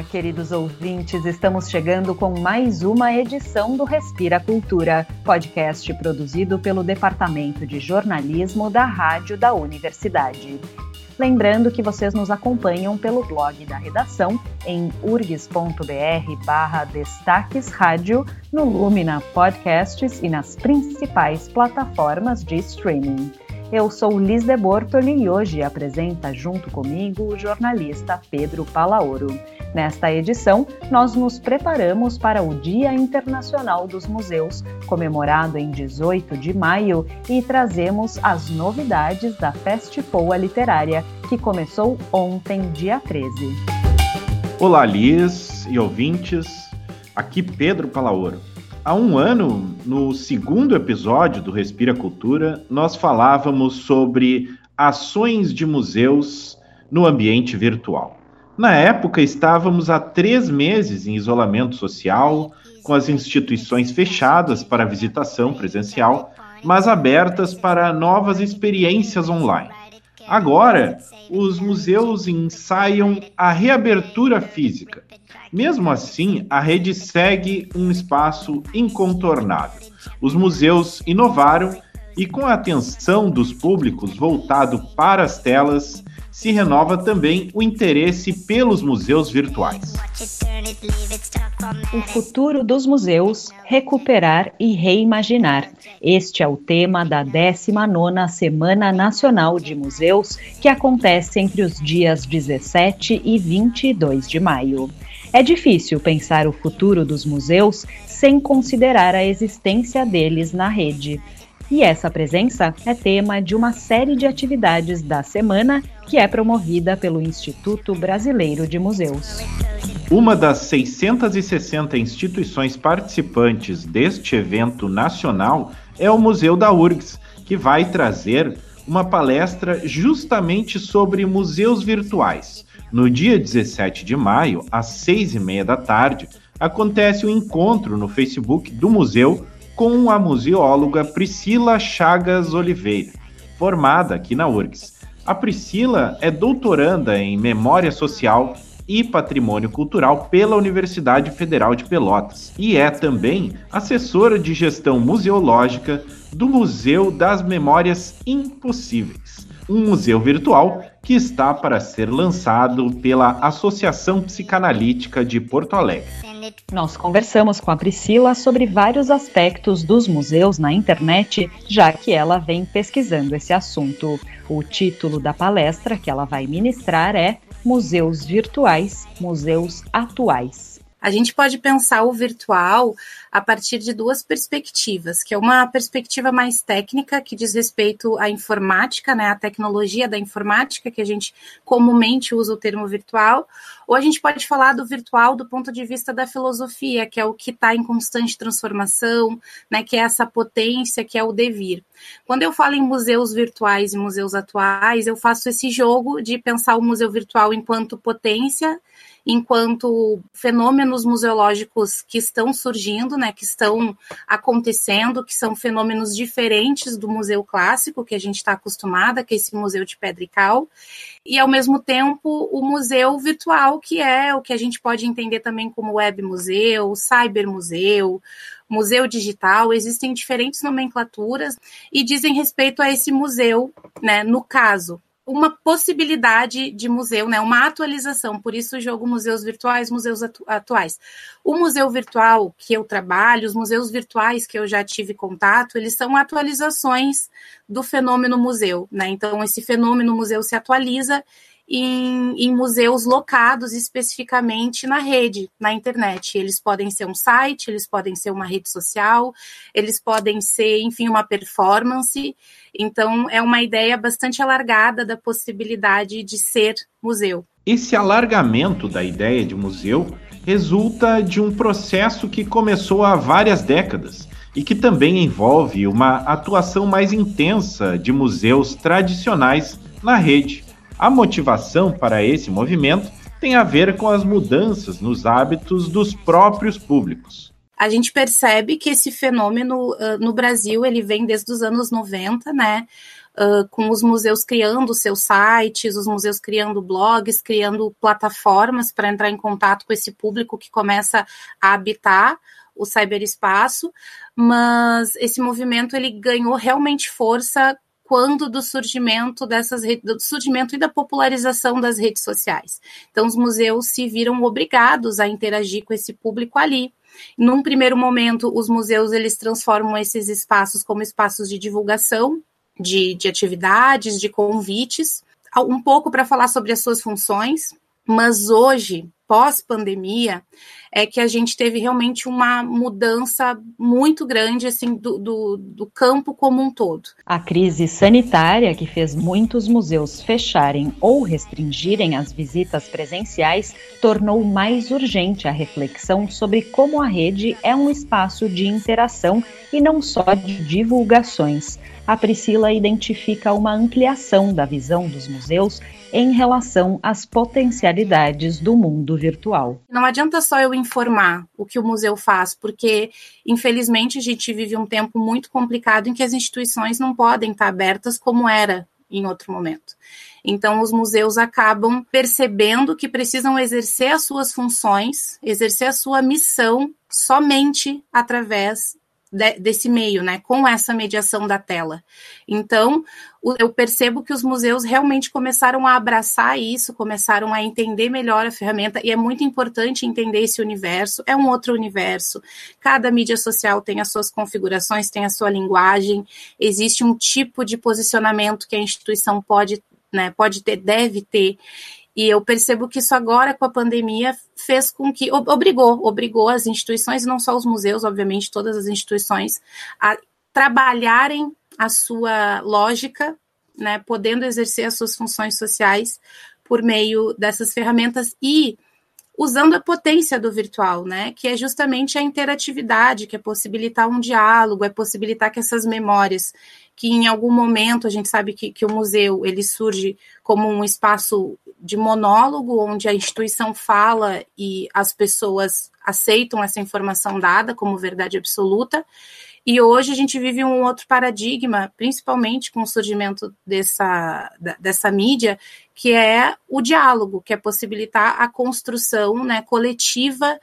Olá, queridos ouvintes, estamos chegando com mais uma edição do Respira Cultura, podcast produzido pelo Departamento de Jornalismo da Rádio da Universidade. Lembrando que vocês nos acompanham pelo blog da redação em urgs.br barra destaques rádio, no Lumina Podcasts e nas principais plataformas de streaming. Eu sou Liz de Bortoli e hoje apresenta junto comigo o jornalista Pedro Palaoro. Nesta edição, nós nos preparamos para o Dia Internacional dos Museus, comemorado em 18 de maio, e trazemos as novidades da Festipoa Literária, que começou ontem, dia 13. Olá, Liz e ouvintes. Aqui Pedro Palaoro. Há um ano, no segundo episódio do Respira Cultura, nós falávamos sobre ações de museus no ambiente virtual. Na época, estávamos há três meses em isolamento social, com as instituições fechadas para visitação presencial, mas abertas para novas experiências online. Agora, os museus ensaiam a reabertura física mesmo assim, a rede segue um espaço incontornável. Os museus inovaram e, com a atenção dos públicos voltado para as telas, se renova também o interesse pelos museus virtuais. O futuro dos museus, recuperar e reimaginar. Este é o tema da 19ª Semana Nacional de Museus, que acontece entre os dias 17 e 22 de maio. É difícil pensar o futuro dos museus sem considerar a existência deles na rede. E essa presença é tema de uma série de atividades da semana que é promovida pelo Instituto Brasileiro de Museus. Uma das 660 instituições participantes deste evento nacional é o Museu da URGS, que vai trazer uma palestra justamente sobre museus virtuais. No dia 17 de maio, às seis e meia da tarde, acontece o um encontro no Facebook do museu com a museóloga Priscila Chagas Oliveira, formada aqui na URGS. A Priscila é doutoranda em Memória Social e Patrimônio Cultural pela Universidade Federal de Pelotas e é também assessora de gestão museológica do Museu das Memórias Impossíveis um museu virtual que está para ser lançado pela Associação Psicanalítica de Porto Alegre. Nós conversamos com a Priscila sobre vários aspectos dos museus na internet, já que ela vem pesquisando esse assunto. O título da palestra que ela vai ministrar é Museus Virtuais, Museus Atuais. A gente pode pensar o virtual a partir de duas perspectivas, que é uma perspectiva mais técnica, que diz respeito à informática, né, à tecnologia da informática, que a gente comumente usa o termo virtual, ou a gente pode falar do virtual do ponto de vista da filosofia, que é o que está em constante transformação, né, que é essa potência, que é o devir. Quando eu falo em museus virtuais e museus atuais, eu faço esse jogo de pensar o museu virtual enquanto potência enquanto fenômenos museológicos que estão surgindo, né, que estão acontecendo, que são fenômenos diferentes do museu clássico que a gente está acostumada, que é esse museu de pedra e cal, e ao mesmo tempo o museu virtual, que é o que a gente pode entender também como web museu, cyber museu, museu digital, existem diferentes nomenclaturas e dizem respeito a esse museu, né, no caso, uma possibilidade de museu, né, uma atualização, por isso o jogo Museus Virtuais, Museus atu Atuais. O museu virtual que eu trabalho, os museus virtuais que eu já tive contato, eles são atualizações do fenômeno museu, né? Então, esse fenômeno museu se atualiza em, em, museus locados especificamente na rede, na internet. Eles podem ser um site, eles podem ser uma rede social, eles podem ser, enfim, uma performance. Então, é uma ideia bastante alargada da possibilidade de ser museu. Esse alargamento da ideia de museu resulta de um processo que começou há várias décadas e que também envolve uma atuação mais intensa de museus tradicionais na rede a motivação para esse movimento tem a ver com as mudanças nos hábitos dos próprios públicos. A gente percebe que esse fenômeno uh, no Brasil ele vem desde os anos 90, né? uh, com os museus criando seus sites, os museus criando blogs, criando plataformas para entrar em contato com esse público que começa a habitar o cyberespaço, mas esse movimento ele ganhou realmente força quando do surgimento dessas do surgimento e da popularização das redes sociais. Então os museus se viram obrigados a interagir com esse público ali. Num primeiro momento, os museus eles transformam esses espaços como espaços de divulgação de, de atividades, de convites, um pouco para falar sobre as suas funções, mas hoje pós-pandemia é que a gente teve realmente uma mudança muito grande assim do, do, do, campo como um todo. A crise sanitária que fez muitos museus fecharem ou restringirem as visitas presenciais tornou mais urgente a reflexão sobre como a rede é um espaço de interação e não só de divulgações a Priscila identifica uma ampliação da visão dos museus em relação às potencialidades do mundo virtual. Não adianta só eu informar o que o museu faz, porque infelizmente a gente vive um tempo muito complicado em que as instituições não podem estar abertas como era em outro momento. Então, os museus acabam percebendo que precisam exercer as suas funções, exercer a sua missão somente através de, desse meio, né, com essa mediação da tela. Então, o, eu percebo que os museus realmente começaram a abraçar isso, começaram a entender melhor a ferramenta, e é muito importante entender esse universo, é um outro universo. Cada mídia social tem as suas configurações, tem a sua linguagem, existe um tipo de posicionamento que a instituição pode né, pode ter, deve ter, e eu percebo que isso agora, com a pandemia, fez com que. obrigou, obrigou as instituições, não só os museus, obviamente, todas as instituições, a trabalharem a sua lógica, né, podendo exercer as suas funções sociais por meio dessas ferramentas e usando a potência do virtual, né? Que é justamente a interatividade, que é possibilitar um diálogo, é possibilitar que essas memórias, que em algum momento a gente sabe que, que o museu ele surge como um espaço de monólogo, onde a instituição fala e as pessoas aceitam essa informação dada como verdade absoluta. E hoje a gente vive um outro paradigma, principalmente com o surgimento dessa, dessa mídia, que é o diálogo, que é possibilitar a construção né, coletiva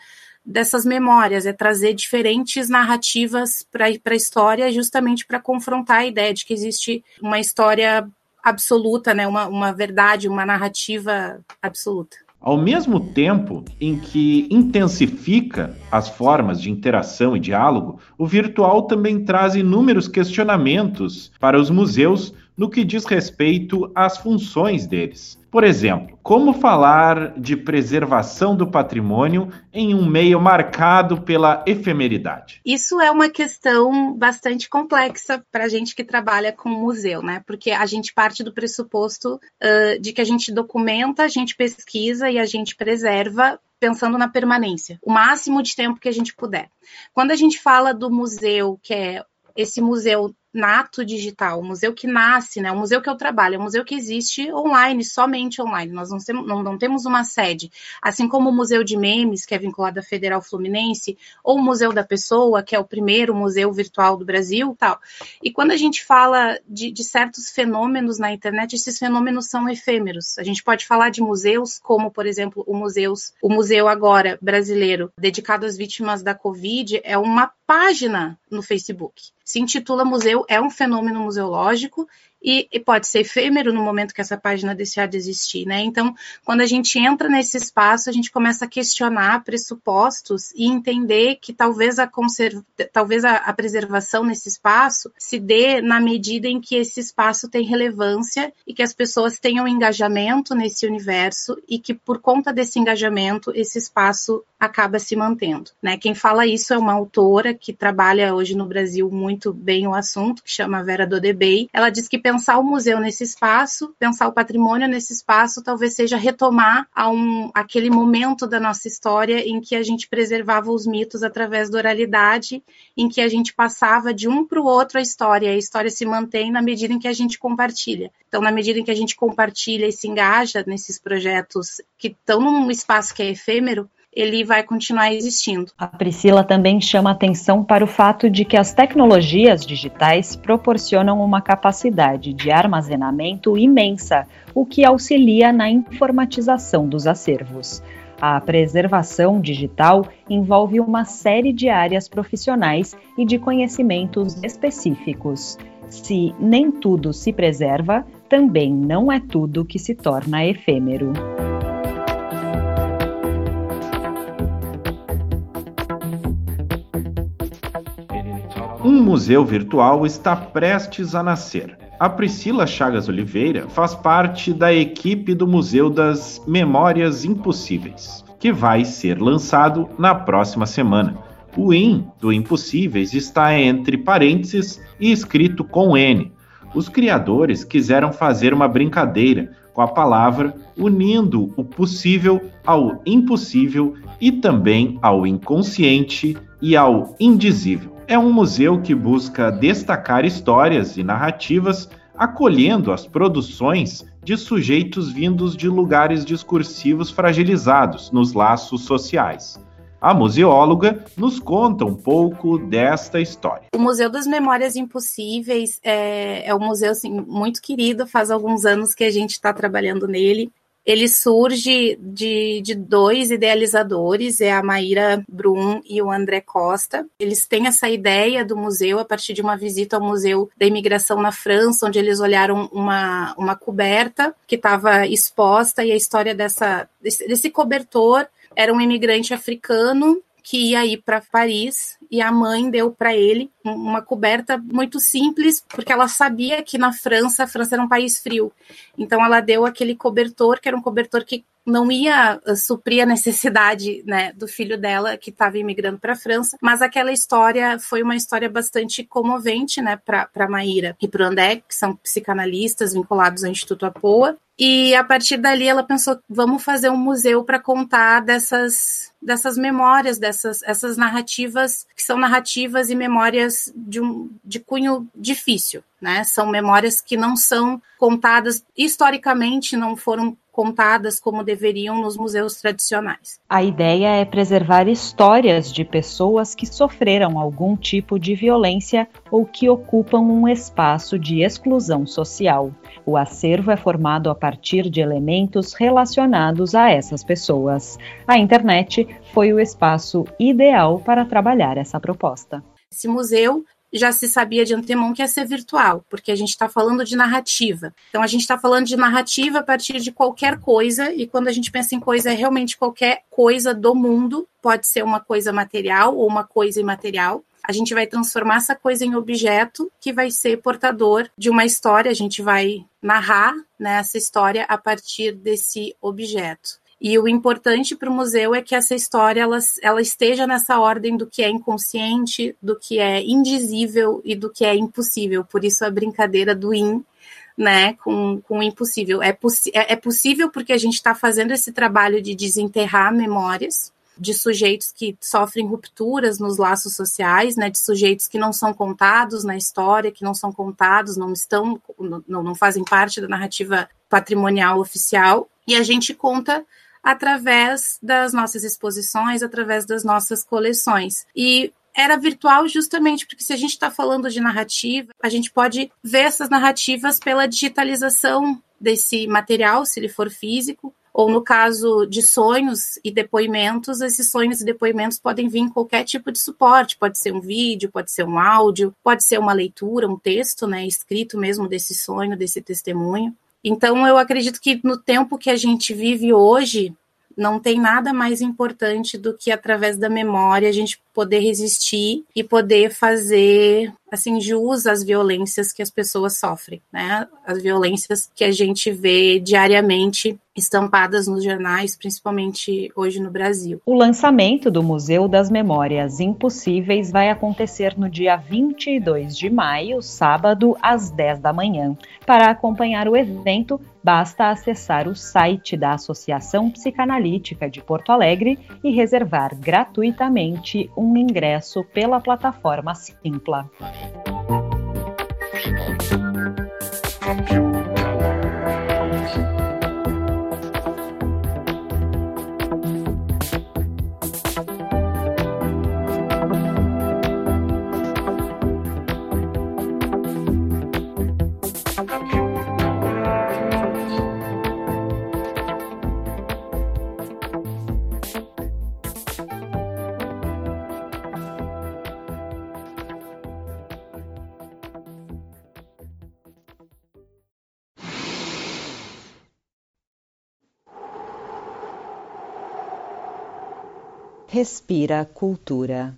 dessas memórias, é trazer diferentes narrativas para a história, justamente para confrontar a ideia de que existe uma história absoluta, né, uma, uma verdade, uma narrativa absoluta. Ao mesmo tempo em que intensifica as formas de interação e diálogo, o virtual também traz inúmeros questionamentos para os museus no que diz respeito às funções deles. Por exemplo, como falar de preservação do patrimônio em um meio marcado pela efemeridade? Isso é uma questão bastante complexa para a gente que trabalha com museu, né? Porque a gente parte do pressuposto uh, de que a gente documenta, a gente pesquisa e a gente preserva pensando na permanência, o máximo de tempo que a gente puder. Quando a gente fala do museu, que é esse museu nato digital, o museu que nasce, né? O museu que eu trabalho, é um museu que existe online, somente online. Nós não temos, não, não temos uma sede. Assim como o Museu de Memes, que é vinculado à Federal Fluminense, ou o Museu da Pessoa, que é o primeiro museu virtual do Brasil, tal. E quando a gente fala de, de certos fenômenos na internet, esses fenômenos são efêmeros. A gente pode falar de museus, como, por exemplo, o museus, o museu agora brasileiro dedicado às vítimas da Covid, é uma página no Facebook. Se intitula Museu é um fenômeno museológico e, e, pode ser efêmero no momento que essa página deixar de existir, né? Então, quando a gente entra nesse espaço, a gente começa a questionar pressupostos e entender que talvez a, conserv... talvez a, a preservação nesse espaço se dê na medida em que esse espaço tem relevância e que as pessoas tenham engajamento nesse universo e que por conta desse engajamento esse espaço acaba se mantendo, né? Quem fala isso é uma autora que trabalha hoje no Brasil muito bem o assunto, que chama Vera Dodebey. Ela diz que pensar o museu nesse espaço, pensar o patrimônio nesse espaço, talvez seja retomar a um, aquele momento da nossa história em que a gente preservava os mitos através da oralidade, em que a gente passava de um para o outro a história, a história se mantém na medida em que a gente compartilha. Então, na medida em que a gente compartilha e se engaja nesses projetos que estão num espaço que é efêmero, ele vai continuar existindo. A Priscila também chama atenção para o fato de que as tecnologias digitais proporcionam uma capacidade de armazenamento imensa, o que auxilia na informatização dos acervos. A preservação digital envolve uma série de áreas profissionais e de conhecimentos específicos. Se nem tudo se preserva, também não é tudo que se torna efêmero. Um museu virtual está prestes a nascer. A Priscila Chagas Oliveira faz parte da equipe do Museu das Memórias Impossíveis, que vai ser lançado na próxima semana. O IN do Impossíveis está entre parênteses e escrito com N. Os criadores quiseram fazer uma brincadeira com a palavra, unindo o possível ao impossível e também ao inconsciente e ao indizível é um museu que busca destacar histórias e narrativas, acolhendo as produções de sujeitos vindos de lugares discursivos fragilizados nos laços sociais. A museóloga nos conta um pouco desta história. O Museu das Memórias Impossíveis é, é um museu assim, muito querido, faz alguns anos que a gente está trabalhando nele ele surge de, de dois idealizadores, é a Maíra Brum e o André Costa. Eles têm essa ideia do museu a partir de uma visita ao Museu da Imigração na França, onde eles olharam uma, uma coberta que estava exposta e a história dessa, desse, desse cobertor era um imigrante africano que ia ir para Paris e a mãe deu para ele uma coberta muito simples, porque ela sabia que na França, a França era um país frio. Então ela deu aquele cobertor, que era um cobertor que não ia uh, suprir a necessidade né, do filho dela que estava imigrando para a França, mas aquela história foi uma história bastante comovente né, para Maíra e para o André, que são psicanalistas vinculados ao Instituto Apoa. E a partir dali ela pensou, vamos fazer um museu para contar dessas dessas memórias, dessas essas narrativas que são narrativas e memórias de um de cunho difícil, né? São memórias que não são contadas historicamente, não foram contadas como deveriam nos museus tradicionais. A ideia é preservar histórias de pessoas que sofreram algum tipo de violência ou que ocupam um espaço de exclusão social. O acervo é formado a partir de elementos relacionados a essas pessoas. A internet foi o espaço ideal para trabalhar essa proposta. Esse museu já se sabia de antemão que ia ser virtual, porque a gente está falando de narrativa. Então, a gente está falando de narrativa a partir de qualquer coisa, e quando a gente pensa em coisa, é realmente qualquer coisa do mundo, pode ser uma coisa material ou uma coisa imaterial. A gente vai transformar essa coisa em objeto que vai ser portador de uma história, a gente vai narrar né, essa história a partir desse objeto. E o importante para o museu é que essa história ela, ela esteja nessa ordem do que é inconsciente, do que é indizível e do que é impossível. Por isso a brincadeira do in, né, com, com o impossível. É, é, é possível porque a gente está fazendo esse trabalho de desenterrar memórias de sujeitos que sofrem rupturas nos laços sociais, né, de sujeitos que não são contados na história, que não são contados, não estão, não, não fazem parte da narrativa patrimonial oficial, e a gente conta através das nossas exposições, através das nossas coleções. E era virtual justamente porque se a gente está falando de narrativa, a gente pode ver essas narrativas pela digitalização desse material, se ele for físico, ou no caso de sonhos e depoimentos, esses sonhos e depoimentos podem vir em qualquer tipo de suporte, pode ser um vídeo, pode ser um áudio, pode ser uma leitura, um texto, né, escrito mesmo desse sonho, desse testemunho. Então, eu acredito que no tempo que a gente vive hoje, não tem nada mais importante do que através da memória a gente poder resistir e poder fazer assim jus às violências que as pessoas sofrem, né? As violências que a gente vê diariamente estampadas nos jornais, principalmente hoje no Brasil. O lançamento do Museu das Memórias Impossíveis vai acontecer no dia 22 de maio, sábado, às 10 da manhã. Para acompanhar o evento, basta acessar o site da Associação Psicanalítica de Porto Alegre e reservar gratuitamente um ingresso pela plataforma Simpla. Respira Cultura.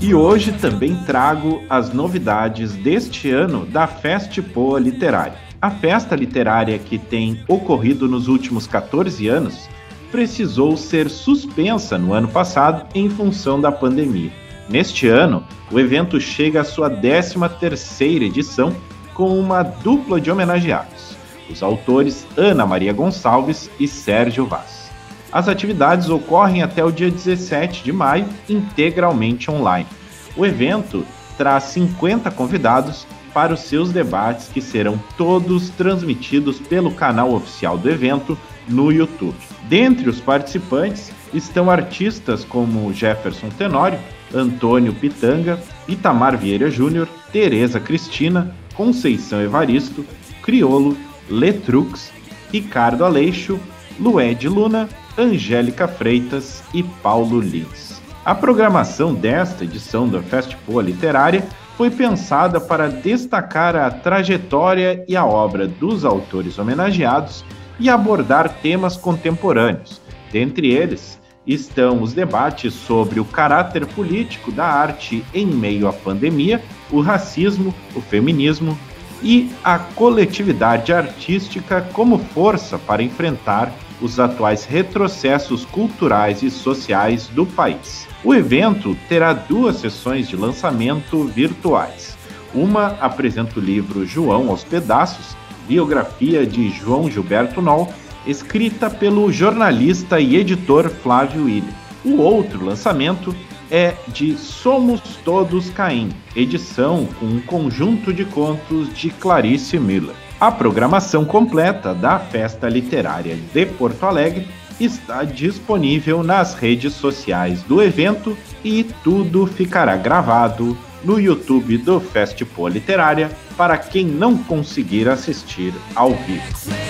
E hoje também trago as novidades deste ano da Festpoa Literária. A festa literária que tem ocorrido nos últimos 14 anos precisou ser suspensa no ano passado em função da pandemia. Neste ano, o evento chega à sua 13ª edição com uma dupla de homenageados, os autores Ana Maria Gonçalves e Sérgio Vaz. As atividades ocorrem até o dia 17 de maio, integralmente online. O evento traz 50 convidados para os seus debates, que serão todos transmitidos pelo canal oficial do evento no YouTube. Dentre os participantes estão artistas como Jefferson Tenório, Antônio Pitanga, Itamar Vieira Júnior, Tereza Cristina, Conceição Evaristo, Criolo, Letrux, Ricardo Aleixo, Lued Luna Angélica Freitas e Paulo Lins. A programação desta edição da Festival Literária foi pensada para destacar a trajetória e a obra dos autores homenageados e abordar temas contemporâneos. Dentre eles estão os debates sobre o caráter político da arte em meio à pandemia, o racismo, o feminismo e a coletividade artística como força para enfrentar os atuais retrocessos culturais e sociais do país. O evento terá duas sessões de lançamento virtuais. Uma apresenta o livro João aos Pedaços, biografia de João Gilberto Noll, escrita pelo jornalista e editor Flávio William. O outro lançamento é de Somos Todos Caim, edição com um conjunto de contos de Clarice Miller. A programação completa da Festa Literária de Porto Alegre está disponível nas redes sociais do evento e tudo ficará gravado no YouTube do Festival Literária para quem não conseguir assistir ao vivo.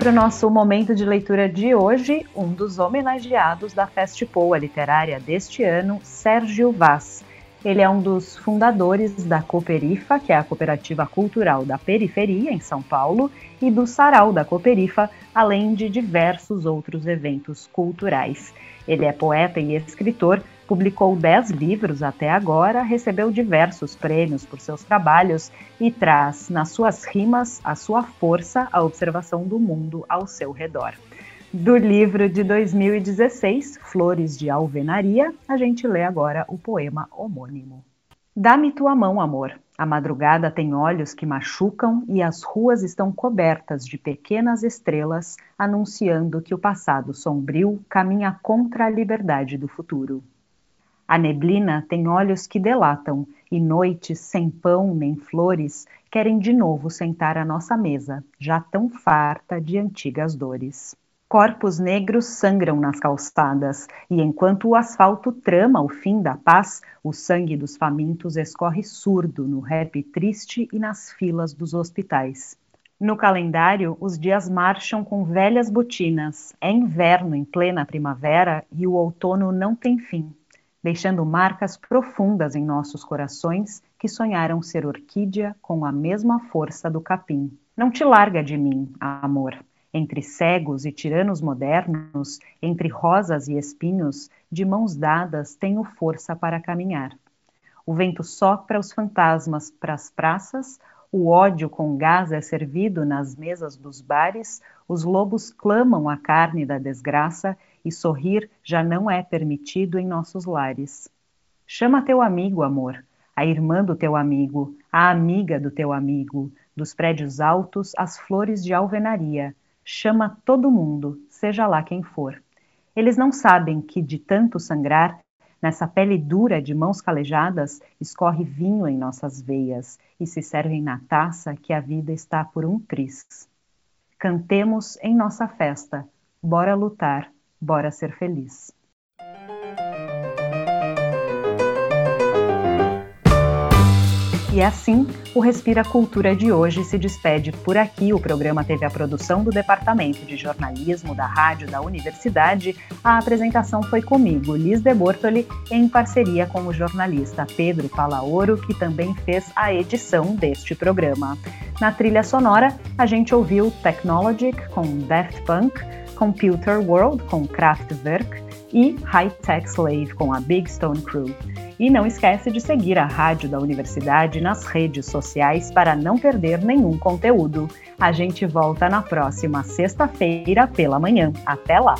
Para o nosso momento de leitura de hoje, um dos homenageados da Festipoa Literária deste ano, Sérgio Vaz. Ele é um dos fundadores da Cooperifa, que é a cooperativa cultural da periferia em São Paulo, e do Sarau da Cooperifa, além de diversos outros eventos culturais. Ele é poeta e escritor, publicou dez livros até agora, recebeu diversos prêmios por seus trabalhos e traz nas suas rimas a sua força, a observação do mundo ao seu redor. Do livro de 2016, Flores de Alvenaria, a gente lê agora o poema homônimo. Dá-me tua mão, amor. A madrugada tem olhos que machucam e as ruas estão cobertas de pequenas estrelas anunciando que o passado sombrio caminha contra a liberdade do futuro. A neblina tem olhos que delatam, e noites sem pão nem flores querem de novo sentar à nossa mesa, já tão farta de antigas dores. Corpos negros sangram nas calçadas, e enquanto o asfalto trama o fim da paz, o sangue dos famintos escorre surdo no rap triste e nas filas dos hospitais. No calendário, os dias marcham com velhas botinas. É inverno em plena primavera e o outono não tem fim deixando marcas profundas em nossos corações que sonharam ser orquídea com a mesma força do capim. Não te larga de mim, amor. Entre cegos e tiranos modernos, entre rosas e espinhos, de mãos dadas tenho força para caminhar. O vento sopra os fantasmas para as praças, o ódio com gás é servido nas mesas dos bares, os lobos clamam a carne da desgraça e sorrir já não é permitido em nossos lares. Chama teu amigo, amor, a irmã do teu amigo, a amiga do teu amigo, dos prédios altos às flores de alvenaria. Chama todo mundo, seja lá quem for. Eles não sabem que, de tanto sangrar, nessa pele dura de mãos calejadas, escorre vinho em nossas veias e se servem na taça que a vida está por um tris. Cantemos em nossa festa, bora lutar, Bora ser feliz. E assim, o Respira Cultura de hoje se despede por aqui. O programa teve a produção do Departamento de Jornalismo da Rádio da Universidade. A apresentação foi comigo, Liz de Bortoli, em parceria com o jornalista Pedro Palaoro, que também fez a edição deste programa. Na trilha sonora, a gente ouviu Technologic com Daft Punk, Computer World com Kraftwerk e High Tech Slave com a Big Stone Crew. E não esquece de seguir a rádio da universidade nas redes sociais para não perder nenhum conteúdo. A gente volta na próxima sexta-feira pela manhã. Até lá!